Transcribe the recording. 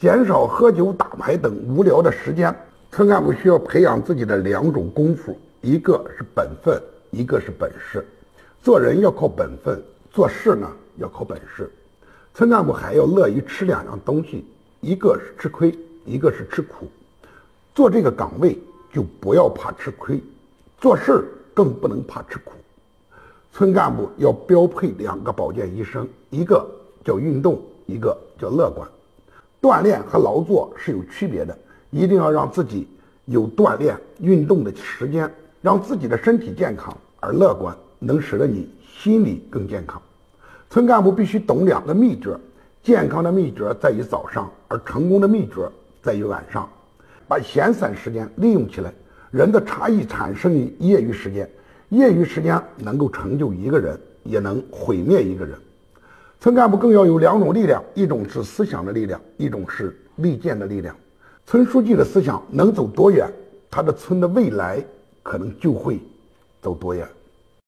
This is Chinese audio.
减少喝酒、打牌等无聊的时间。村干部需要培养自己的两种功夫，一个是本分，一个是本事。做人要靠本分，做事呢要靠本事。村干部还要乐于吃两样东西，一个是吃亏，一个是吃苦。做这个岗位就不要怕吃亏，做事更不能怕吃苦。村干部要标配两个保健医生，一个叫运动，一个叫乐观。锻炼和劳作是有区别的，一定要让自己有锻炼、运动的时间，让自己的身体健康而乐观，能使得你心理更健康。村干部必须懂两个秘诀：健康的秘诀在于早上，而成功的秘诀在于晚上。把闲散时间利用起来。人的差异产生于业余时间，业余时间能够成就一个人，也能毁灭一个人。村干部更要有两种力量，一种是思想的力量，一种是利剑的力量。村书记的思想能走多远，他的村的未来可能就会走多远。